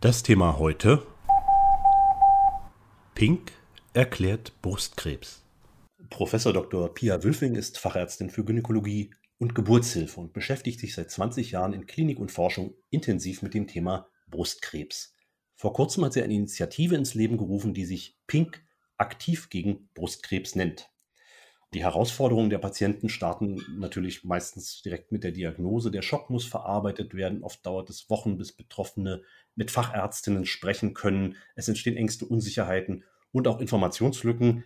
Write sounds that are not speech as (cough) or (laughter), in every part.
Das Thema heute Pink erklärt Brustkrebs. Professor Dr. Pia Wülfing ist Fachärztin für Gynäkologie und Geburtshilfe und beschäftigt sich seit 20 Jahren in Klinik und Forschung intensiv mit dem Thema Brustkrebs. Vor kurzem hat sie eine Initiative ins Leben gerufen, die sich Pink aktiv gegen Brustkrebs nennt. Die Herausforderungen der Patienten starten natürlich meistens direkt mit der Diagnose. Der Schock muss verarbeitet werden. Oft dauert es Wochen, bis Betroffene mit Fachärztinnen sprechen können. Es entstehen Ängste, Unsicherheiten und auch Informationslücken.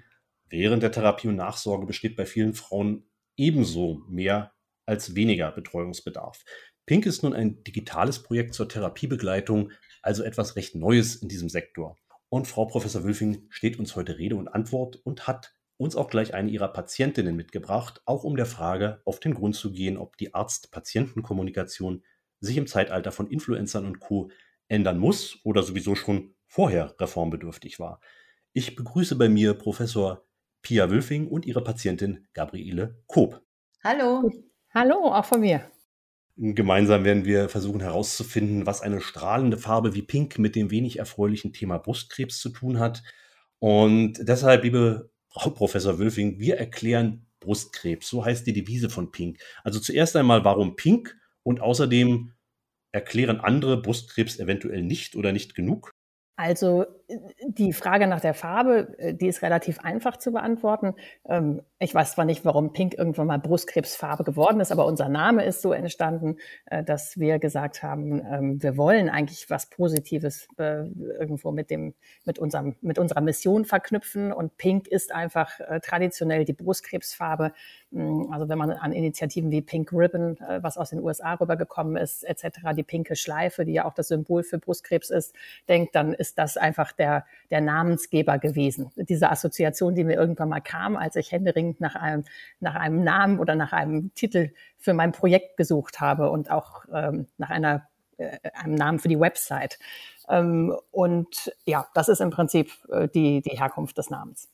Während der Therapie und Nachsorge besteht bei vielen Frauen ebenso mehr als weniger Betreuungsbedarf. Pink ist nun ein digitales Projekt zur Therapiebegleitung, also etwas recht Neues in diesem Sektor. Und Frau Professor Wülfing steht uns heute Rede und Antwort und hat uns auch gleich eine ihrer Patientinnen mitgebracht, auch um der Frage auf den Grund zu gehen, ob die Arzt-Patienten-Kommunikation sich im Zeitalter von Influencern und Co. ändern muss oder sowieso schon vorher reformbedürftig war. Ich begrüße bei mir Professor Pia Wülfing und ihre Patientin Gabriele Koop. Hallo. Hallo, auch von mir. Gemeinsam werden wir versuchen herauszufinden, was eine strahlende Farbe wie Pink mit dem wenig erfreulichen Thema Brustkrebs zu tun hat. Und deshalb, liebe Frau Professor Wülfing, wir erklären Brustkrebs. So heißt die Devise von Pink. Also zuerst einmal, warum Pink? Und außerdem erklären andere Brustkrebs eventuell nicht oder nicht genug? Also die Frage nach der Farbe, äh, die ist relativ einfach zu beantworten. Ähm, ich weiß zwar nicht, warum Pink irgendwann mal Brustkrebsfarbe geworden ist, aber unser Name ist so entstanden, äh, dass wir gesagt haben, ähm, wir wollen eigentlich was Positives äh, irgendwo mit dem, mit unserem, mit unserer Mission verknüpfen. Und Pink ist einfach traditionell die Brustkrebsfarbe. Mm, also wenn man an Initiativen wie Pink Ribbon, was aus den USA rübergekommen ist, etc., die pinke Schleife, die ja auch das Symbol für Brustkrebs ist, denkt, dann ist das einfach der, der Namensgeber gewesen. Diese Assoziation, die mir irgendwann mal kam, als ich händeringend nach einem, nach einem Namen oder nach einem Titel für mein Projekt gesucht habe und auch ähm, nach einer, äh, einem Namen für die Website. Ähm, und ja, das ist im Prinzip äh, die, die Herkunft des Namens.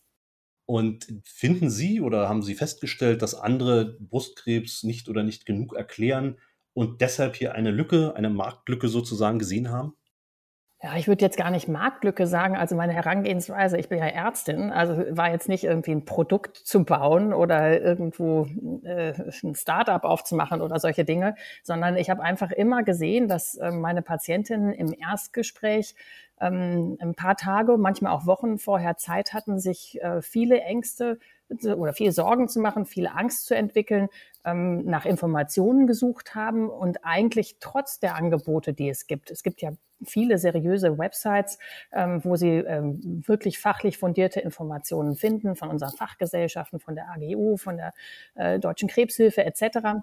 Und finden Sie oder haben Sie festgestellt, dass andere Brustkrebs nicht oder nicht genug erklären und deshalb hier eine Lücke, eine Marktlücke sozusagen gesehen haben? Ja, ich würde jetzt gar nicht Marktlücke sagen. Also meine Herangehensweise, ich bin ja Ärztin, also war jetzt nicht irgendwie ein Produkt zu bauen oder irgendwo äh, ein Startup aufzumachen oder solche Dinge, sondern ich habe einfach immer gesehen, dass äh, meine Patientinnen im Erstgespräch ähm, ein paar Tage, manchmal auch Wochen vorher Zeit hatten, sich äh, viele Ängste oder viel Sorgen zu machen, viel Angst zu entwickeln, ähm, nach Informationen gesucht haben und eigentlich trotz der Angebote, die es gibt, es gibt ja viele seriöse Websites, ähm, wo sie ähm, wirklich fachlich fundierte Informationen finden von unseren Fachgesellschaften, von der AGU, von der äh, Deutschen Krebshilfe etc.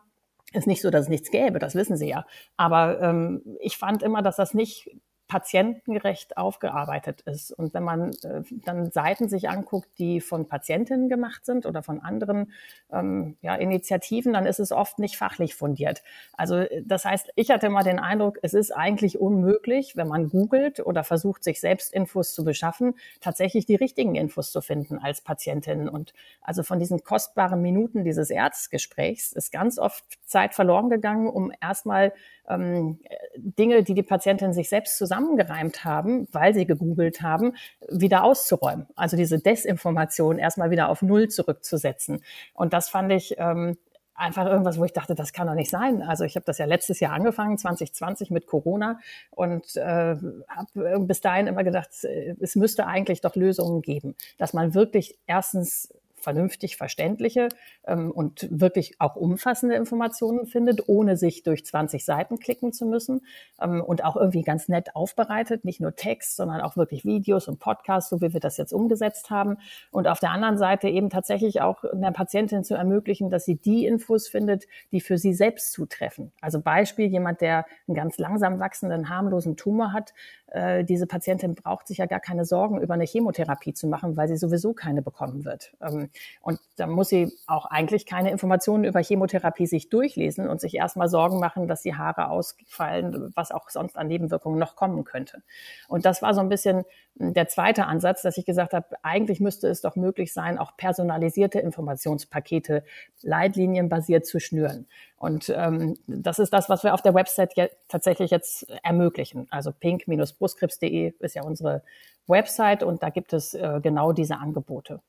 Ist nicht so, dass es nichts gäbe, das wissen Sie ja. Aber ähm, ich fand immer, dass das nicht patientengerecht aufgearbeitet ist. Und wenn man äh, dann Seiten sich anguckt, die von Patientinnen gemacht sind oder von anderen ähm, ja, Initiativen, dann ist es oft nicht fachlich fundiert. Also das heißt, ich hatte immer den Eindruck, es ist eigentlich unmöglich, wenn man googelt oder versucht, sich selbst Infos zu beschaffen, tatsächlich die richtigen Infos zu finden als Patientin. Und also von diesen kostbaren Minuten dieses Erzgesprächs ist ganz oft Zeit verloren gegangen, um erstmal ähm, Dinge, die die Patientin sich selbst zusammengereimt haben, weil sie gegoogelt haben, wieder auszuräumen. Also diese Desinformation erstmal wieder auf Null zurückzusetzen. Und das fand ich ähm, einfach irgendwas, wo ich dachte, das kann doch nicht sein. Also ich habe das ja letztes Jahr angefangen, 2020 mit Corona und äh, habe bis dahin immer gedacht, es müsste eigentlich doch Lösungen geben, dass man wirklich erstens vernünftig verständliche ähm, und wirklich auch umfassende Informationen findet, ohne sich durch 20 Seiten klicken zu müssen ähm, und auch irgendwie ganz nett aufbereitet, nicht nur Text, sondern auch wirklich Videos und Podcasts, so wie wir das jetzt umgesetzt haben. Und auf der anderen Seite eben tatsächlich auch der Patientin zu ermöglichen, dass sie die Infos findet, die für sie selbst zutreffen. Also Beispiel, jemand, der einen ganz langsam wachsenden, harmlosen Tumor hat, äh, diese Patientin braucht sich ja gar keine Sorgen über eine Chemotherapie zu machen, weil sie sowieso keine bekommen wird. Ähm, Und da muss sie auch eigentlich keine Informationen über Chemotherapie sich durchlesen und sich erstmal Sorgen machen, dass die Haare ausfallen, was auch sonst an Nebenwirkungen noch kommen könnte. Und das war so ein bisschen der zweite Ansatz, dass ich gesagt habe, eigentlich müsste es doch möglich sein, auch personalisierte Informationspakete leitlinienbasiert zu schnüren. Und ähm, das ist das, was wir auf der Website je tatsächlich jetzt ermöglichen. Also pink-brustkrebs.de ist ja unsere Website und da gibt es äh, genau diese Angebote.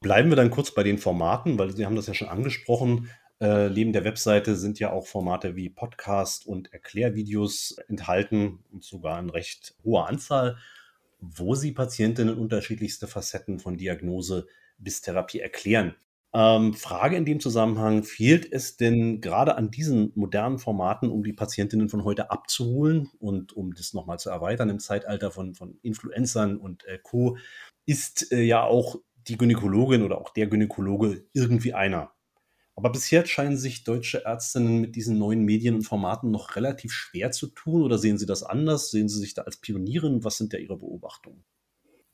Bleiben wir dann kurz bei den Formaten, weil Sie haben das ja schon angesprochen. Äh, neben der Webseite sind ja auch Formate wie Podcast und Erklärvideos enthalten und sogar in recht hoher Anzahl wo sie Patientinnen unterschiedlichste Facetten von Diagnose bis Therapie erklären. Ähm, Frage in dem Zusammenhang, fehlt es denn gerade an diesen modernen Formaten, um die Patientinnen von heute abzuholen und um das nochmal zu erweitern im Zeitalter von, von Influencern und äh, Co., ist äh, ja auch die Gynäkologin oder auch der Gynäkologe irgendwie einer. Aber bisher scheinen sich deutsche Ärztinnen mit diesen neuen Medien und Formaten noch relativ schwer zu tun. Oder sehen Sie das anders? Sehen Sie sich da als Pionierin? Was sind da Ihre Beobachtungen?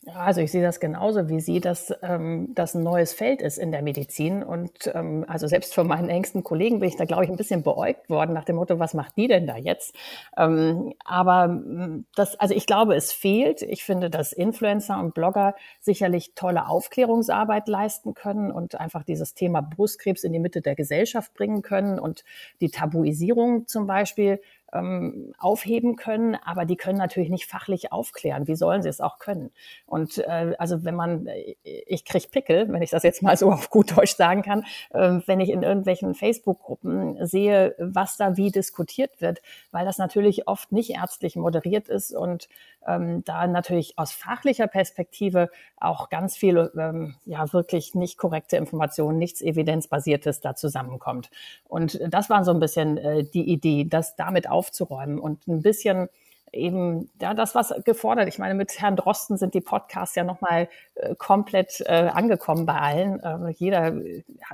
Ja, also ich sehe das genauso wie Sie, dass ähm, das ein neues Feld ist in der Medizin. Und ähm, also selbst von meinen engsten Kollegen bin ich da, glaube ich, ein bisschen beäugt worden nach dem Motto, was macht die denn da jetzt? Ähm, aber mm, das, also ich glaube, es fehlt. Ich finde, dass Influencer und Blogger sicherlich tolle Aufklärungsarbeit leisten können und einfach dieses Thema Brustkrebs in die Mitte der Gesellschaft bringen können und die Tabuisierung zum Beispiel ähm, aufheben können, aber die können natürlich nicht fachlich aufklären. Wie sollen sie es auch können? Und äh, also wenn man, äh, ich krieg Pickel, wenn ich das jetzt mal so auf gut Deutsch sagen kann, äh, wenn ich in irgendwelchen Facebook-Gruppen sehe, was da wie diskutiert wird, weil das natürlich oft nicht ärztlich moderiert ist und ähm, da natürlich aus fachlicher Perspektive auch ganz viele ähm, ja wirklich nicht korrekte Informationen, nichts evidenzbasiertes da zusammenkommt. Und das war so ein bisschen äh, die Idee, das damit aufzuräumen und ein bisschen eben ja das was gefordert. Ich meine, mit Herrn Drosten sind die Podcasts ja nochmal äh, komplett äh, angekommen bei allen. Äh, jeder,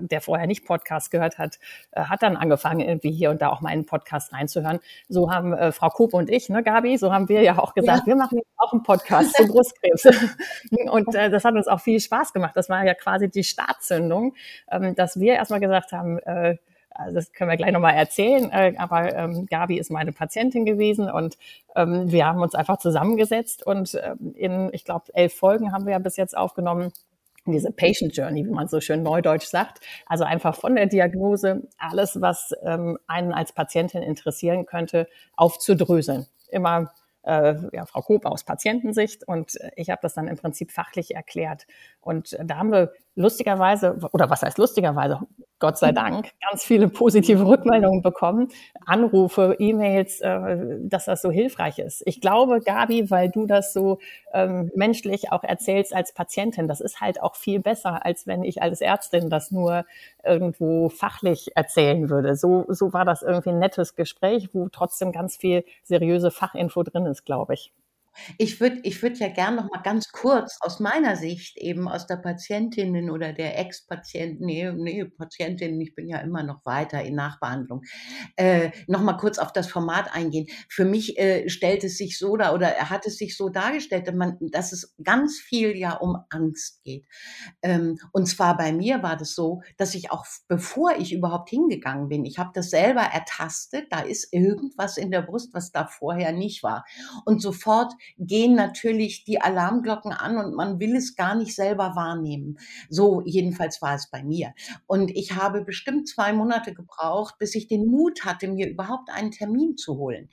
der vorher nicht Podcast gehört hat, äh, hat dann angefangen, irgendwie hier und da auch mal in einen Podcast reinzuhören. So haben äh, Frau Koop und ich, ne, Gabi, so haben wir ja auch gesagt, ja. wir machen jetzt auch einen Podcast zu Brustkrebs. (laughs) und äh, das hat uns auch viel Spaß gemacht. Das war ja quasi die Startzündung, ähm, dass wir erstmal gesagt haben, äh, also das können wir gleich nochmal erzählen, äh, aber ähm, Gabi ist meine Patientin gewesen und ähm, wir haben uns einfach zusammengesetzt und ähm, in, ich glaube, elf Folgen haben wir ja bis jetzt aufgenommen diese Patient Journey, wie man so schön neudeutsch sagt. Also einfach von der Diagnose alles, was ähm, einen als Patientin interessieren könnte, aufzudröseln. Immer äh, ja, Frau Koop aus Patientensicht und äh, ich habe das dann im Prinzip fachlich erklärt. Und äh, da haben wir lustigerweise, oder was heißt lustigerweise, Gott sei Dank, ganz viele positive Rückmeldungen bekommen, Anrufe, E-Mails, äh, dass das so hilfreich ist. Ich glaube, Gabi, weil du das so ähm, menschlich auch erzählst als Patientin, das ist halt auch viel besser, als wenn ich als Ärztin das nur irgendwo fachlich erzählen würde. So, so war das irgendwie ein nettes Gespräch, wo trotzdem ganz viel seriöse Fachinfo drin ist, glaube ich. Ich würde ich würd ja gern noch mal ganz kurz aus meiner Sicht, eben aus der Patientinnen oder der Ex-Patienten, nee, nee, Patientin, ich bin ja immer noch weiter in Nachbehandlung, äh, noch mal kurz auf das Format eingehen. Für mich äh, stellt es sich so da oder hat es sich so dargestellt, dass, man, dass es ganz viel ja um Angst geht. Ähm, und zwar bei mir war das so, dass ich auch, bevor ich überhaupt hingegangen bin, ich habe das selber ertastet, da ist irgendwas in der Brust, was da vorher nicht war. Und sofort gehen natürlich die Alarmglocken an und man will es gar nicht selber wahrnehmen. So jedenfalls war es bei mir. Und ich habe bestimmt zwei Monate gebraucht, bis ich den Mut hatte, mir überhaupt einen Termin zu holen.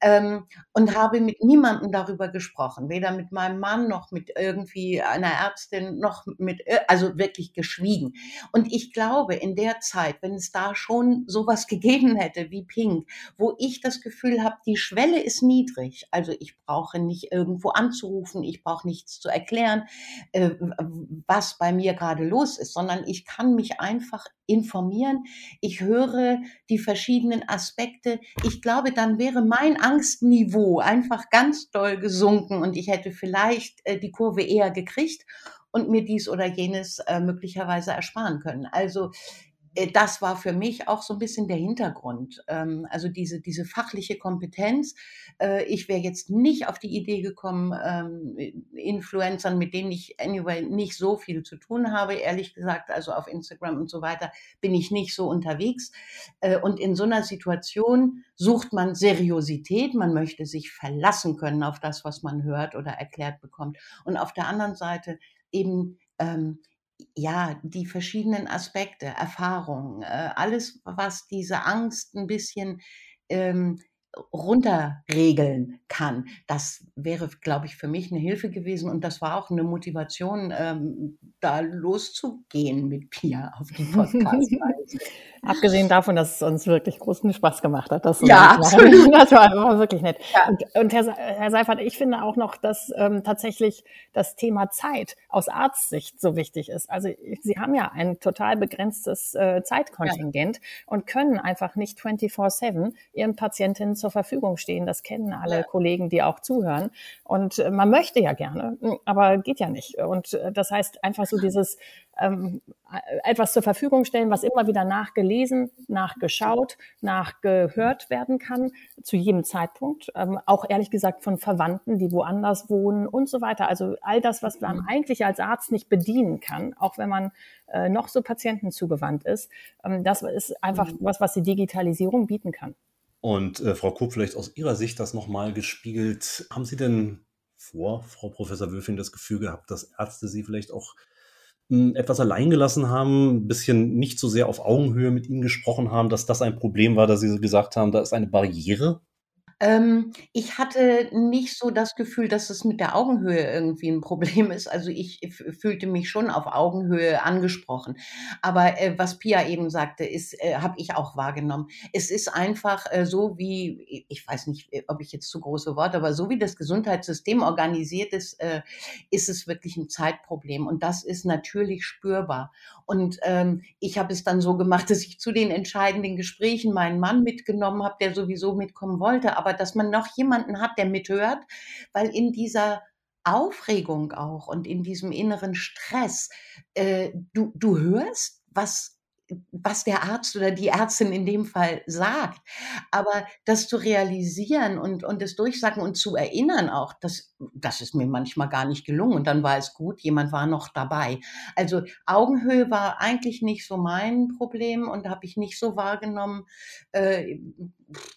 Ähm, und habe mit niemandem darüber gesprochen, weder mit meinem Mann noch mit irgendwie einer Ärztin noch mit, äh, also wirklich geschwiegen. Und ich glaube, in der Zeit, wenn es da schon sowas (laughs) gegeben hätte wie Pink, wo ich das Gefühl habe, die Schwelle ist niedrig, also ich brauche nicht nicht irgendwo anzurufen, ich brauche nichts zu erklären, äh, was bei mir gerade los ist, sondern ich kann mich einfach informieren. Ich höre die verschiedenen Aspekte. Ich glaube, dann wäre mein Angstniveau einfach ganz doll gesunken und ich hätte vielleicht äh, die Kurve eher gekriegt und mir dies oder jenes äh, möglicherweise ersparen können. Also das war für mich auch so ein bisschen der Hintergrund. Ähm, also diese, diese fachliche Kompetenz. Äh, ich wäre jetzt nicht auf die Idee gekommen, ähm, Influencern, mit denen ich anyway nicht so viel zu tun habe, ehrlich gesagt, also auf Instagram und so weiter, bin ich nicht so unterwegs. Äh, und in so einer Situation sucht man Seriosität, man möchte sich verlassen können auf das, was man hört oder erklärt bekommt. Und auf der anderen Seite eben ähm, ja, die verschiedenen Aspekte, Erfahrungen, äh, alles, was diese Angst ein bisschen ähm, runterregeln kann. Das wäre, glaube ich, für mich eine Hilfe gewesen und das war auch eine Motivation, ähm, da loszugehen mit Pia auf die (laughs) Podcast-Reise. Abgesehen davon, dass es uns wirklich großen Spaß gemacht hat. Das ja, absolut. (laughs) Das war, war wirklich nett. Ja. Und, und, Herr, Herr Seifert, ich finde auch noch, dass ähm, tatsächlich das Thema Zeit aus Arztsicht so wichtig ist. Also Sie haben ja ein total begrenztes äh, Zeitkontingent ja. und können einfach nicht 24-7 Ihren Patientinnen zur Verfügung stehen. Das kennen alle ja. Kollegen, die auch zuhören. Und äh, man möchte ja gerne, aber geht ja nicht. Und äh, das heißt einfach so dieses ähm, etwas zur Verfügung stellen, was immer wieder nachgelesen, nachgeschaut, nachgehört werden kann, zu jedem Zeitpunkt. Ähm, auch ehrlich gesagt von Verwandten, die woanders wohnen und so weiter. Also all das, was man mhm. eigentlich als Arzt nicht bedienen kann, auch wenn man äh, noch so Patienten zugewandt ist, ähm, das ist einfach mhm. was, was die Digitalisierung bieten kann. Und äh, Frau Kopp, vielleicht aus Ihrer Sicht das nochmal gespiegelt. Haben Sie denn vor, Frau Professor Wölfing, das Gefühl gehabt, dass Ärzte Sie vielleicht auch etwas allein gelassen haben, ein bisschen nicht so sehr auf Augenhöhe mit ihnen gesprochen haben, dass das ein Problem war, dass sie gesagt haben, da ist eine Barriere ähm, ich hatte nicht so das Gefühl, dass es mit der Augenhöhe irgendwie ein Problem ist. Also ich fühlte mich schon auf Augenhöhe angesprochen. Aber äh, was Pia eben sagte, ist, äh, habe ich auch wahrgenommen. Es ist einfach äh, so wie, ich weiß nicht, äh, ob ich jetzt zu große Worte, aber so wie das Gesundheitssystem organisiert ist, äh, ist es wirklich ein Zeitproblem. Und das ist natürlich spürbar. Und ähm, ich habe es dann so gemacht, (laughs) dass ich zu den entscheidenden Gesprächen meinen Mann mitgenommen habe, der sowieso mitkommen wollte. Aber aber dass man noch jemanden hat, der mithört, weil in dieser Aufregung auch und in diesem inneren Stress, äh, du, du hörst, was was der Arzt oder die Ärztin in dem Fall sagt. Aber das zu realisieren und, und das durchsagen und zu erinnern auch, das, das ist mir manchmal gar nicht gelungen. Und dann war es gut, jemand war noch dabei. Also Augenhöhe war eigentlich nicht so mein Problem und habe ich nicht so wahrgenommen. Äh,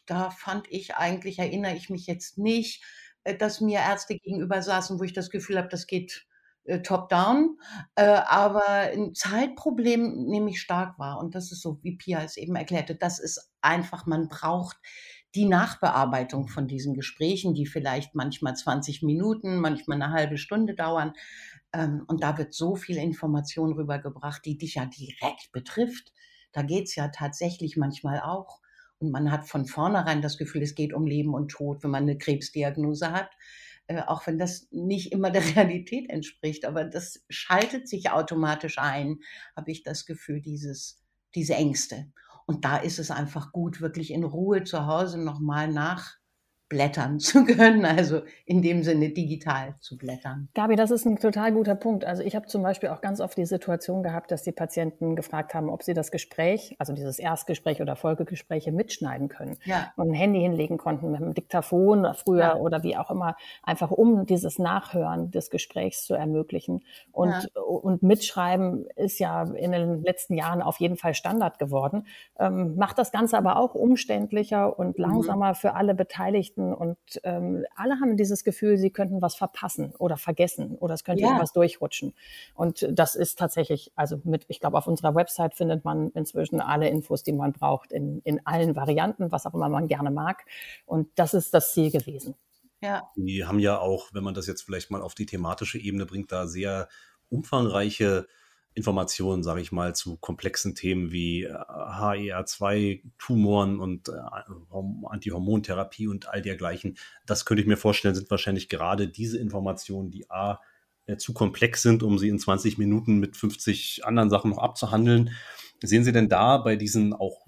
da fand ich eigentlich, erinnere ich mich jetzt nicht, äh, dass mir Ärzte gegenüber saßen, wo ich das Gefühl habe, das geht äh, top-down, äh, aber ein Zeitproblem nehme ich stark wahr. Und das ist so, wie Pia es eben erklärte, das ist einfach, man braucht die Nachbearbeitung von diesen Gesprächen, die vielleicht manchmal 20 Minuten, manchmal eine halbe Stunde dauern. Ähm, und da wird so viel Information rübergebracht, die dich ja direkt betrifft. Da geht es ja tatsächlich manchmal auch. Und man hat von vornherein das Gefühl, es geht um Leben und Tod, wenn man eine Krebsdiagnose hat äh, auch wenn das nicht immer der (laughs) Realität entspricht, aber das schaltet sich automatisch ein, habe ich das Gefühl, dieses, diese Ängste. Und da ist es einfach gut, wirklich in Ruhe zu Hause nochmal nach blättern (laughs) zu können, also in dem Sinne digital zu blättern. Gabi, das ist ein total guter Punkt. Also ich habe zum Beispiel auch ganz oft die Situation gehabt, dass die Patienten gefragt haben, ob sie das Gespräch, also dieses Erstgespräch oder Folgegespräche mitschneiden können ja. und ein Handy hinlegen konnten mit einem Diktaphon früher ja. oder wie auch immer, einfach um dieses Nachhören des Gesprächs zu ermöglichen. Und, ja. und mitschreiben ist ja in den letzten Jahren auf jeden Fall Standard geworden, ähm, macht das Ganze aber auch umständlicher und mhm. langsamer mhm. für alle Beteiligten Nachrichten und ähm, alle haben dieses Gefühl, sie könnten was verpassen oder vergessen oder es könnte ja. irgendwas durchrutschen. Und das ist tatsächlich, also mit, ich glaube, auf unserer Website findet man inzwischen alle Infos, die man braucht, in, in allen Varianten, was auch immer man gerne mag. Und das ist das Ziel gewesen. Ja. Die haben ja auch, wenn man das jetzt vielleicht mal auf die thematische Ebene bringt, da sehr umfangreiche Informationen, sage ich mal, zu komplexen Themen wie HER2-Tumoren und äh, Antihormontherapie und all dergleichen. Das könnte ich mir vorstellen, sind wahrscheinlich gerade diese Informationen, die A, äh, zu komplex sind, um sie in 20 Minuten mit 50 anderen Sachen noch abzuhandeln. Sehen Sie denn da bei diesen auch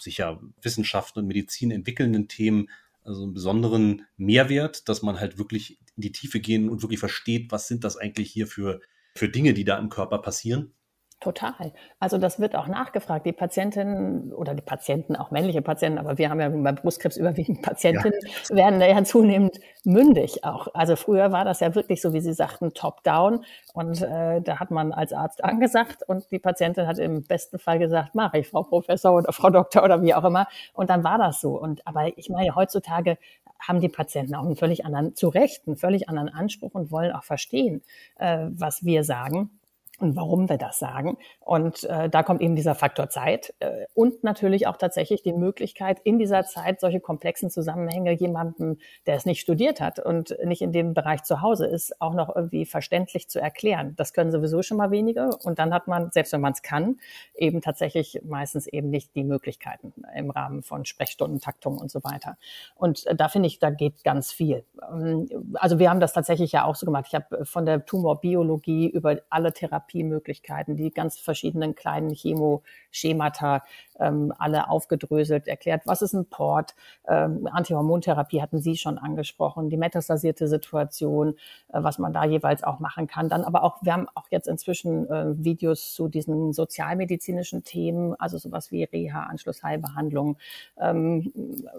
sicher Wissenschaften und Medizin entwickelnden Themen also einen besonderen Mehrwert, dass man halt wirklich in die Tiefe gehen und wirklich versteht, was sind das eigentlich hier für für Dinge, die da im Körper passieren? Total. Also das wird auch nachgefragt. Die Patientinnen oder die Patienten, auch männliche Patienten, aber wir haben ja bei Brustkrebs überwiegend Patientinnen, ja. werden ja zunehmend mündig auch. Also früher war das ja wirklich so, wie Sie sagten, top-down. Und äh, da hat man als Arzt angesagt und die Patientin hat im besten Fall gesagt, mache ich, Frau Professor oder Frau Doktor oder wie auch immer. Und dann war das so. Und aber ich meine, heutzutage haben die Patienten auch einen völlig anderen, zu Recht, einen völlig anderen Anspruch und wollen auch verstehen, äh, was wir sagen und warum wir das sagen. Und äh, da kommt eben dieser Faktor Zeit äh, und natürlich auch tatsächlich die Möglichkeit, in dieser Zeit solche komplexen Zusammenhänge jemandem, der es nicht studiert hat und nicht in dem Bereich zu Hause ist, auch noch irgendwie verständlich zu erklären. Das können sowieso schon mal wenige. Und dann hat man, selbst wenn man es kann, eben tatsächlich meistens eben nicht die Möglichkeiten im Rahmen von Sprechstundentaktung und so weiter. Und äh, da finde ich, da geht ganz viel. Ähm, also wir haben das tatsächlich ja auch so gemacht. Ich habe von der Tumorbiologie über alle Therapien Therapiemöglichkeiten, die ganz verschiedenen kleinen Chemoschemata ähm, alle aufgedröselt, erklärt, was ist ein Port, ähm, Antihormontherapie hatten Sie schon angesprochen, die metastasierte Situation, äh, was man da jeweils auch machen kann. Dann aber auch, wir haben auch jetzt inzwischen äh, Videos zu diesen sozialmedizinischen Themen, also sowas wie Reha, Anschlussheilbehandlung, ähm,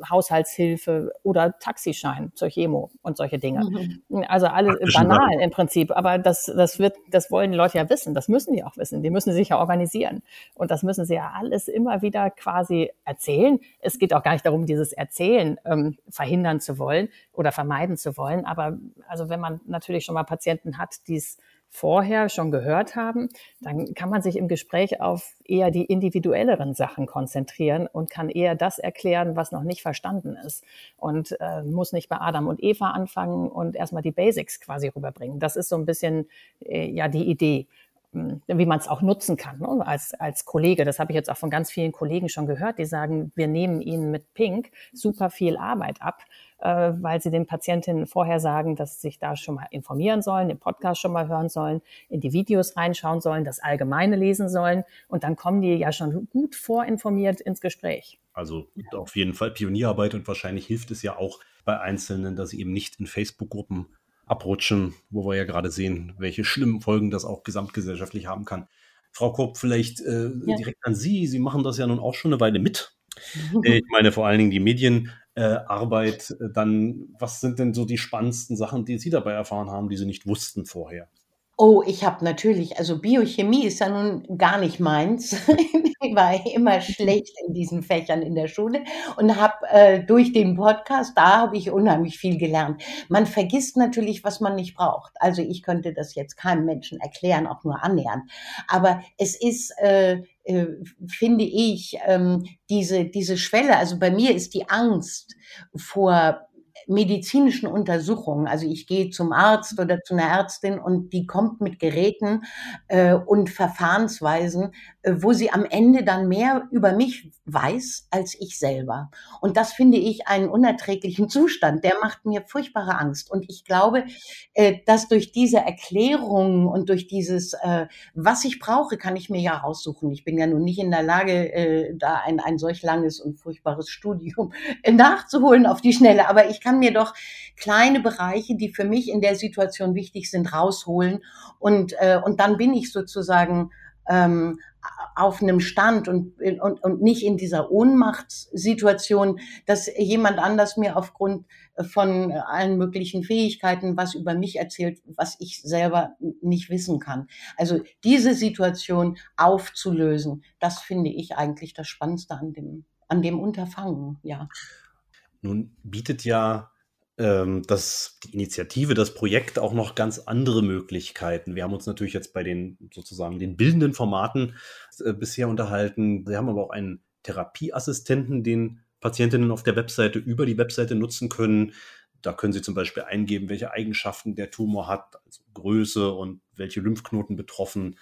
Haushaltshilfe oder Taxischein zur Chemo und solche Dinge. Mhm. Also alles banal im Prinzip, aber das, das wird, das wollen die Leute ja wissen, das müssen die auch wissen, die müssen sich ja organisieren und das müssen sie ja alles immer wieder quasi erzählen. Es geht auch gar nicht darum, dieses Erzählen ähm, verhindern zu wollen oder vermeiden zu wollen. Aber also wenn man natürlich schon mal Patienten hat, die es vorher schon gehört haben, dann kann man sich im Gespräch auf eher die individuelleren Sachen konzentrieren und kann eher das erklären, was noch nicht verstanden ist und äh, muss nicht bei Adam und Eva anfangen und erstmal die Basics quasi rüberbringen. Das ist so ein bisschen äh, ja die Idee wie man es auch nutzen kann ne? als, als Kollege. Das habe ich jetzt auch von ganz vielen Kollegen schon gehört, die sagen, wir nehmen ihnen mit Pink super viel Arbeit ab, äh, weil sie den Patientinnen vorher sagen, dass sie sich da schon mal informieren sollen, den Podcast schon mal hören sollen, in die Videos reinschauen sollen, das Allgemeine lesen sollen und dann kommen die ja schon gut vorinformiert ins Gespräch. Also auf jeden Fall Pionierarbeit und wahrscheinlich hilft es ja auch bei Einzelnen, dass sie eben nicht in Facebook-Gruppen abrutschen, wo wir ja gerade sehen, welche schlimmen Folgen das auch gesamtgesellschaftlich haben kann. Frau Kopp, vielleicht äh, ja. direkt an Sie. Sie machen das ja nun auch schon eine Weile mit. (laughs) Äh, ich meine vor allen Dingen die Medienarbeit. Äh, dann, was sind denn so die spannendsten Sachen, die Sie dabei erfahren haben, die Sie nicht wussten vorher? Oh, ich habe natürlich, also Biochemie ist ja nun gar nicht meins. (laughs) Ich war immer schlecht in diesen Fächern in der Schule und habe äh, durch den Podcast, da habe ich unheimlich viel gelernt. Man vergisst natürlich, was man nicht braucht. Also ich könnte das jetzt keinem Menschen erklären, auch nur annähernd. Aber es ist, äh, äh, finde ich, ähm, diese, diese Schwelle, also bei mir ist die Angst vor medizinischen Untersuchungen. Also ich gehe zum Arzt oder zu einer Ärztin und die kommt mit Geräten äh, und Verfahrensweisen, äh, wo sie am Ende dann mehr über mich weiß als ich selber. Und das finde ich einen unerträglichen Zustand. Der macht mir furchtbare Angst. Und ich glaube, äh, dass durch diese Erklärungen und durch dieses, äh, was ich brauche, kann ich mir ja raussuchen. Ich bin ja nun nicht in der Lage, äh, da ein, ein solch langes und furchtbares Studium nachzuholen auf die Schnelle. Aber ich kann mir doch kleine Bereiche, die für mich in der Situation wichtig sind, rausholen. Und, und dann bin ich sozusagen ähm, auf einem Stand und, und, und nicht in dieser Ohnmachtssituation, dass jemand anders mir aufgrund von allen möglichen Fähigkeiten was über mich erzählt, was ich selber nicht wissen kann. Also diese Situation aufzulösen, das finde ich eigentlich das Spannendste an dem, an dem Unterfangen, ja. Nun bietet ja ähm, das, die Initiative, das Projekt auch noch ganz andere Möglichkeiten. Wir haben uns natürlich jetzt bei den sozusagen den bildenden Formaten äh, bisher unterhalten. Sie haben aber auch einen Therapieassistenten, den Patientinnen auf der Webseite über die Webseite nutzen können. Da können Sie zum Beispiel eingeben, welche Eigenschaften der Tumor hat, also Größe und welche Lymphknoten betroffen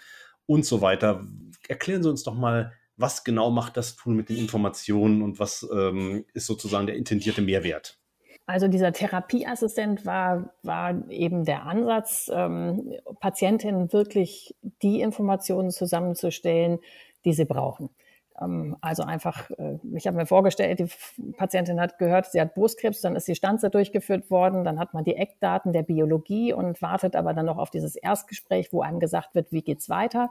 und so weiter. Erklären Sie uns doch mal, was genau macht das Tool mit den Informationen und was ähm, ist sozusagen der intendierte Mehrwert? Also dieser Therapieassistent war, war eben der Ansatz, ähm, Patientinnen wirklich die Informationen zusammenzustellen, die sie brauchen. Ähm, also einfach, äh, ich habe mir vorgestellt, die Patientin hat gehört, sie hat Brustkrebs, dann ist die Stanze durchgeführt worden, dann hat man die Eckdaten der Biologie und wartet aber dann noch auf dieses Erstgespräch, wo einem gesagt wird, wie geht's weiter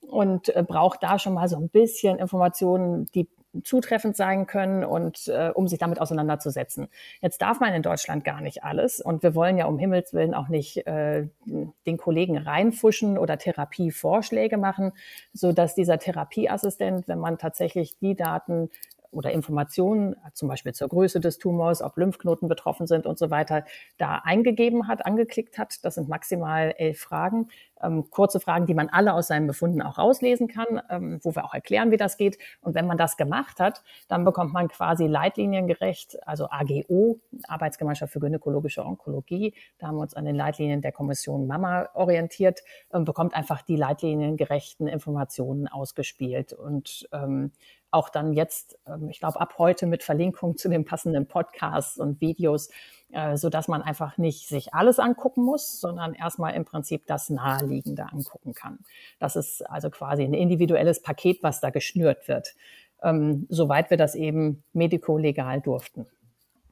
und äh, braucht da schon mal so ein bisschen Informationen, die zutreffend sein können und äh, um sich damit auseinanderzusetzen. Jetzt darf man in Deutschland gar nicht alles und wir wollen ja um Himmels willen auch nicht äh, den Kollegen reinfuschen oder Therapievorschläge machen, so dass dieser Therapieassistent, wenn man tatsächlich die Daten oder Informationen, zum Beispiel zur Größe des Tumors, ob Lymphknoten betroffen sind und so weiter, da eingegeben hat, angeklickt hat. Das sind maximal elf Fragen. Ähm, kurze Fragen, die man alle aus seinen Befunden auch rauslesen kann, ähm, wo wir auch erklären, wie das geht. Und wenn man das gemacht hat, dann bekommt man quasi leitliniengerecht, also AGO, Arbeitsgemeinschaft für gynäkologische Onkologie. Da haben wir uns an den Leitlinien der Kommission Mama orientiert, und bekommt einfach die leitliniengerechten Informationen ausgespielt. Und ähm, auch dann jetzt, ähm, ich glaube, ab heute mit Verlinkung zu den passenden Podcasts und Videos, äh, so dass man einfach nicht sich alles angucken muss, sondern erstmal im Prinzip das Naheliegende angucken kann. Das ist also quasi ein individuelles Paket, was da geschnürt wird, ähm, soweit wir das eben medikolegal durften.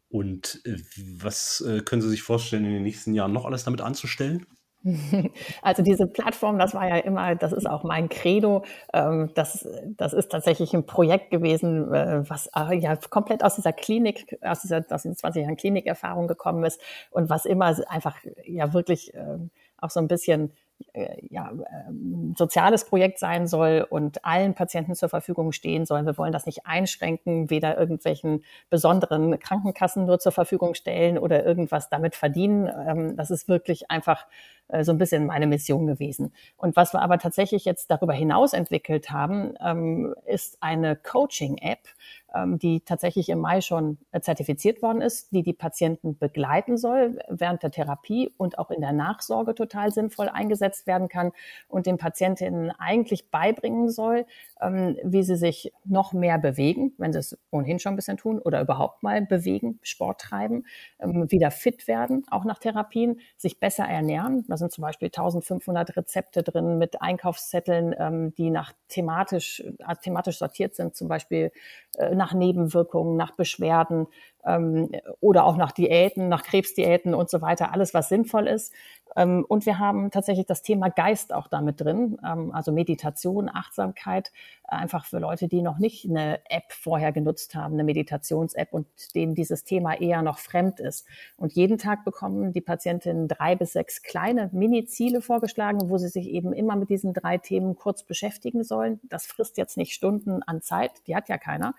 Und äh, was äh, können Sie sich vorstellen, in den nächsten Jahren noch alles damit anzustellen? (laughs) Also diese Plattform, das war ja immer, das ist auch mein Credo. Ähm, das, das ist tatsächlich ein Projekt gewesen, äh, was äh, ja komplett aus dieser Klinik, aus dieser, aus den 20 Jahren Klinikerfahrung gekommen ist und was immer einfach ja wirklich ähm, auch so ein bisschen äh, ja, ähm, soziales Projekt sein soll und allen Patienten zur Verfügung stehen soll. Wir wollen das nicht einschränken, weder irgendwelchen besonderen Krankenkassen nur zur Verfügung stellen oder irgendwas damit verdienen. Das ist wirklich einfach so ein bisschen meine Mission gewesen. Und was wir aber tatsächlich jetzt darüber hinaus entwickelt haben, ähm, ist eine Coaching-App, ähm, die tatsächlich im Mai schon äh, zertifiziert worden ist, die die Patienten begleiten soll während der Therapie und auch in der Nachsorge total sinnvoll eingesetzt werden kann und den Patientinnen eigentlich beibringen soll, ähm, wie sie sich noch mehr bewegen, wenn sie es ohnehin schon ein bisschen tun oder überhaupt mal bewegen, Sport treiben, ähm, wieder fit werden, auch nach Therapien, sich besser ernähren. Da sind zum Beispiel 1500 Rezepte drin mit Einkaufszetteln, die nach thematisch, äh, thematisch sortiert sind, zum Beispiel äh, nach Nebenwirkungen, nach Beschwerden ähm, oder auch nach Diäten, nach Krebsdiäten und so weiter, alles, was sinnvoll ist. Ähm, und wir haben tatsächlich das Thema Geist auch damit drin, ähm, also Meditation, Achtsamkeit, einfach für Leute, die noch nicht eine App vorher genutzt haben, eine Meditations-App und denen dieses Thema eher noch fremd ist. Und jeden Tag bekommen die Patientinnen drei bis sechs kleine Mini-Ziele vorgeschlagen, wo sie sich eben immer mit diesen drei Themen kurz beschäftigen sollen. Das frisst jetzt nicht Stunden an Zeit, die hat ja keiner,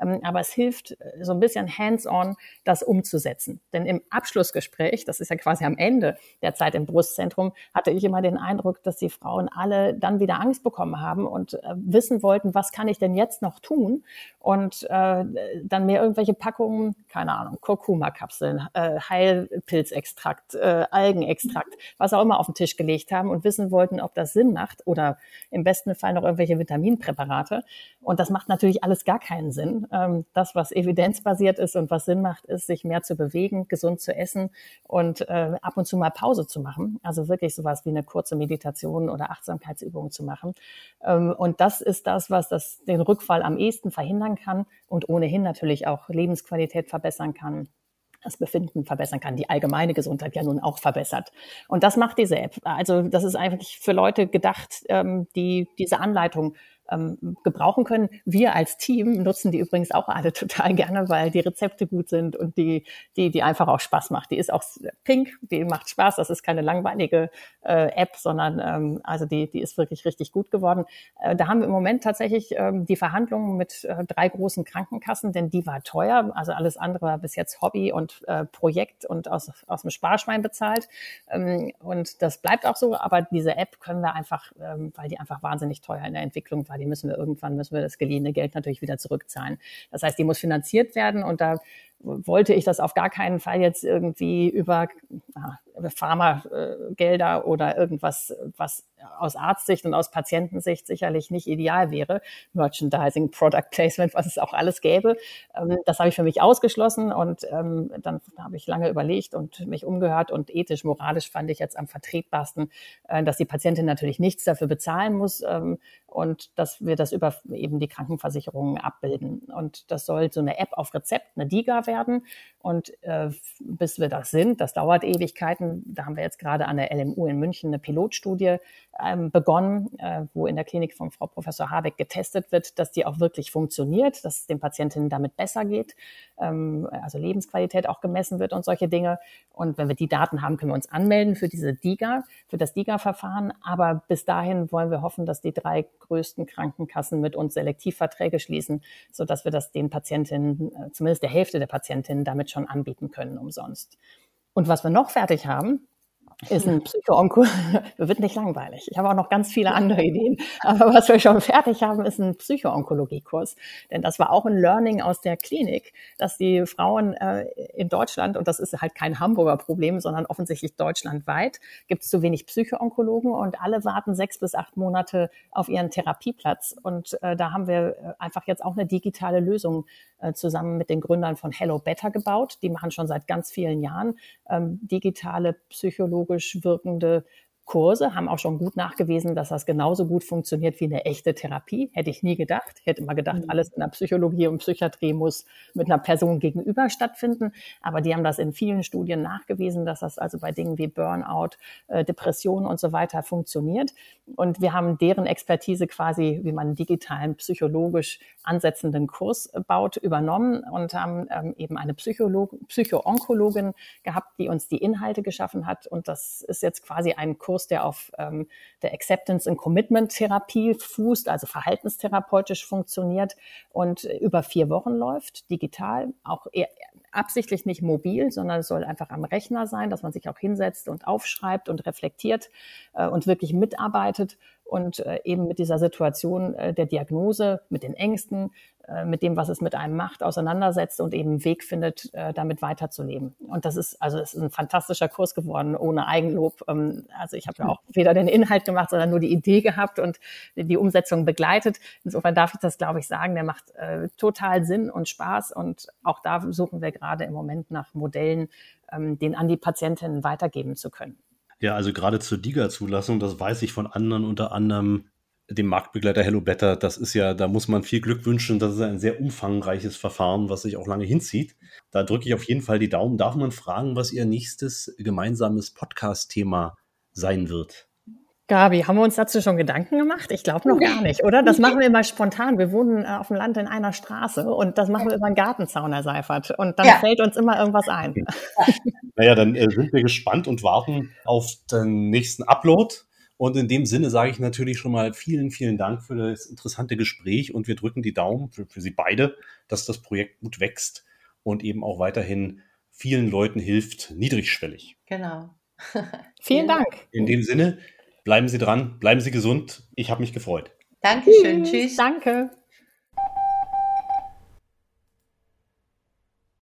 ähm, aber es hilft äh, so ein bisschen hands-on, das umzusetzen. Denn im Abschlussgespräch, das ist ja quasi am Ende der Zeit im Brustzentrum, hatte ich immer den Eindruck, dass die Frauen alle dann wieder Angst bekommen haben und äh, wissen wollten, was kann ich denn jetzt noch tun? Und äh, dann mir irgendwelche Packungen, keine Ahnung, Kurkuma-Kapseln, äh, Heilpilzextrakt, äh, Algenextrakt, was auch immer auf den Tisch gelegt haben und wissen wollten, ob das Sinn macht oder im besten Fall noch irgendwelche Vitaminpräparate. Und das macht natürlich alles gar keinen Sinn. Ähm, das, was evidenzbasiert ist und was Sinn macht, ist, sich mehr zu bewegen, gesund zu essen und äh, ab und zu mal Pause zu machen. Also wirklich sowas wie eine kurze Meditation oder Achtsamkeitsübung zu machen. Ähm, und das ist das, was das, den Rückfall am ehesten verhindern kann und ohnehin natürlich auch Lebensqualität verbessern kann das Befinden verbessern kann, die allgemeine Gesundheit ja nun auch verbessert. Und das macht diese App. Also das ist eigentlich für Leute gedacht, ähm, die diese Anleitung ähm, gebrauchen können. Wir als Team nutzen die übrigens auch alle (laughs) total gerne, weil die Rezepte gut sind und die, die, die einfach auch Spaß macht. Die ist auch pink, die macht Spaß. Das ist keine langweilige äh, App, sondern ähm, also die, die ist wirklich richtig gut geworden. Äh, da haben wir im Moment tatsächlich ähm, die Verhandlungen mit äh, drei großen Krankenkassen, denn die war teuer. Also alles andere war bis jetzt Hobby und äh, Projekt und aus, aus dem Sparschwein bezahlt. Ähm, und das bleibt auch so. Aber diese App können wir einfach, ähm, weil die einfach wahnsinnig teuer in der Entwicklung war, die müssen wir irgendwann, müssen wir das geliehene Geld natürlich wieder zurückzahlen. Das heißt, die muss finanziert werden und da wollte ich das auf gar keinen Fall jetzt irgendwie über, ah, Pharmagelder oder irgendwas, was aus Arztsicht und aus Patientensicht sicherlich nicht ideal wäre. Merchandising, Product Placement, was es auch alles gäbe. Ähm, das habe ich für mich ausgeschlossen und ähm, dann habe ich lange überlegt und mich umgehört und ethisch, moralisch fand ich jetzt am vertretbarsten, äh, dass die Patientin natürlich nichts dafür bezahlen muss ähm, und dass wir das über eben die Krankenversicherungen abbilden. Und das soll so eine App auf Rezept, eine DIGA werden. Und äh, bis wir das sind, das dauert Ewigkeiten. Da haben wir jetzt gerade an der LMU in München eine Pilotstudie ähm, begonnen, äh, wo in der Klinik von Frau Professor Habeck getestet wird, dass die auch wirklich funktioniert, dass es den Patientinnen damit besser geht, ähm, also Lebensqualität auch gemessen wird und solche Dinge. Und wenn wir die Daten haben, können wir uns anmelden für diese DIGA, für das DIGA-Verfahren. Aber bis dahin wollen wir hoffen, dass die drei größten Krankenkassen mit uns Selektivverträge schließen, so dass wir das den Patientinnen, äh, zumindest der Hälfte der Patientinnen damit schon anbieten können umsonst. Und was wir noch fertig haben, ist ein Psycho-Onko. (laughs) wird nicht langweilig. Ich habe auch noch ganz viele andere Ideen. Aber was wir schon fertig haben, ist ein Psycho-Onkologie-Kurs. Denn das war auch ein Learning aus der Klinik, dass die Frauen äh, in Deutschland, und das ist halt kein Hamburger Problem, sondern offensichtlich deutschlandweit, gibt es zu wenig Psycho-Onkologen und alle warten sechs bis acht Monate auf ihren Therapieplatz. Und äh, da haben wir äh, einfach jetzt auch eine digitale Lösung äh, zusammen mit den Gründern von Hello Better gebaut. Die machen schon seit ganz vielen Jahren ähm, digitale Psychologen psychologisch wirkende Kurse, haben auch schon gut nachgewiesen, dass das genauso gut funktioniert wie eine echte Therapie. Hätte ich nie gedacht. Ich hätte immer gedacht, mhm. alles in der Psychologie und Psychiatrie muss mit einer Person gegenüber stattfinden. Aber die haben das in vielen Studien nachgewiesen, dass das also bei Dingen wie Burnout, äh, Depressionen und so weiter funktioniert. Und wir haben deren Expertise quasi, wie man einen digitalen, psychologisch ansetzenden Kurs baut, übernommen und haben ähm, eben eine Psycholog Psycho-Onkologin gehabt, die uns die Inhalte geschaffen hat. Und das ist jetzt quasi ein Kurs, Kurs, der auf ähm, der Acceptance and Commitment Therapie fußt, also verhaltenstherapeutisch funktioniert und über vier Wochen läuft, digital, auch eher, absichtlich nicht mobil, sondern es soll einfach am Rechner sein, dass man sich auch hinsetzt und aufschreibt und reflektiert äh, und wirklich mitarbeitet und äh, eben mit dieser Situation äh, der Diagnose, mit den Ängsten, äh, mit dem, was es mit einem macht, auseinandersetzt und eben einen Weg findet, äh, damit weiterzuleben. Und das ist also es ist ein fantastischer Kurs geworden, ohne Eigenlob. Ähm, also ich habe ja auch weder den Inhalt gemacht, sondern nur die Idee gehabt und die Umsetzung begleitet. Insofern darf ich das, glaube ich, sagen. Der macht äh, total Sinn und Spaß und auch da suchen wir gerade im Moment nach Modellen, ähm, den an die Patientinnen weitergeben zu können. Ja, also gerade zur DIGA-Zulassung, das weiß ich von anderen, unter anderem dem Marktbegleiter Hello Better. Das ist ja, da muss man viel Glück wünschen. Das ist ein sehr umfangreiches Verfahren, was sich auch lange hinzieht. Da drücke ich auf jeden Fall die Daumen. Darf man fragen, was Ihr nächstes gemeinsames Podcast-Thema sein wird? Gabi, haben wir uns dazu schon Gedanken gemacht? Ich glaube noch gar nicht, oder? Das machen wir immer spontan. Wir wohnen äh, auf dem Land in einer Straße und das machen wir über einen Gartenzaun, Herr Seifert. Und dann ja. fällt uns immer irgendwas ein. Naja, dann äh, sind wir gespannt und warten auf den nächsten Upload. Und in dem Sinne sage ich natürlich schon mal vielen, vielen Dank für das interessante Gespräch und wir drücken die Daumen für, für Sie beide, dass das Projekt gut wächst und eben auch weiterhin vielen Leuten hilft, niedrigschwellig. Genau. (laughs) vielen Dank. In dem Sinne, Bleiben Sie dran, bleiben Sie gesund. Ich habe mich gefreut. Dankeschön. Tschüss. Danke.